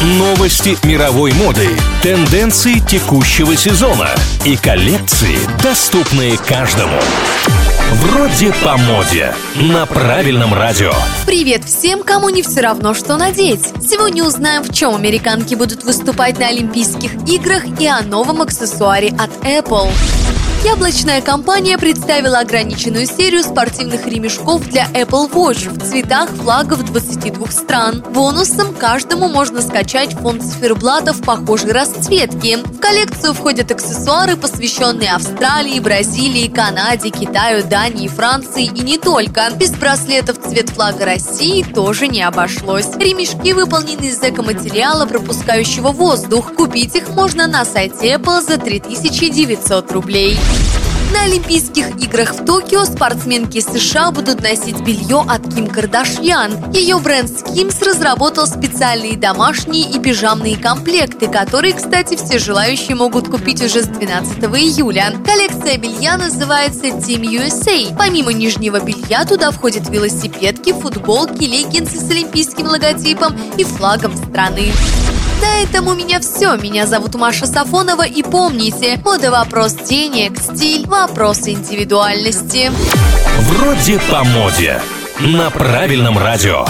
Новости мировой моды, тенденции текущего сезона и коллекции, доступные каждому. Вроде по моде. На правильном радио. Привет всем, кому не все равно, что надеть. Сегодня узнаем, в чем американки будут выступать на Олимпийских играх и о новом аксессуаре от Apple. Яблочная компания представила ограниченную серию спортивных ремешков для Apple Watch в цветах флагов 22 стран. Бонусом каждому можно скачать фонд циферблатов похожей расцветки. Коллекцию входят аксессуары, посвященные Австралии, Бразилии, Канаде, Китаю, Дании, Франции и не только. Без браслетов цвет флага России тоже не обошлось. Ремешки выполнены из экоматериала, пропускающего воздух. Купить их можно на сайте Apple за 3900 рублей. На Олимпийских играх в Токио спортсменки США будут носить белье от Ким Кардашьян. Ее бренд Skims разработал специальные домашние и пижамные комплекты, которые, кстати, все желающие могут купить уже с 12 июля. Коллекция белья называется Team USA. Помимо нижнего белья туда входят велосипедки, футболки, леггинсы с олимпийским логотипом и флагом страны. На этом у меня все. Меня зовут Маша Сафонова и помните, мода вопрос денег, стиль вопрос индивидуальности. Вроде по моде. На правильном радио.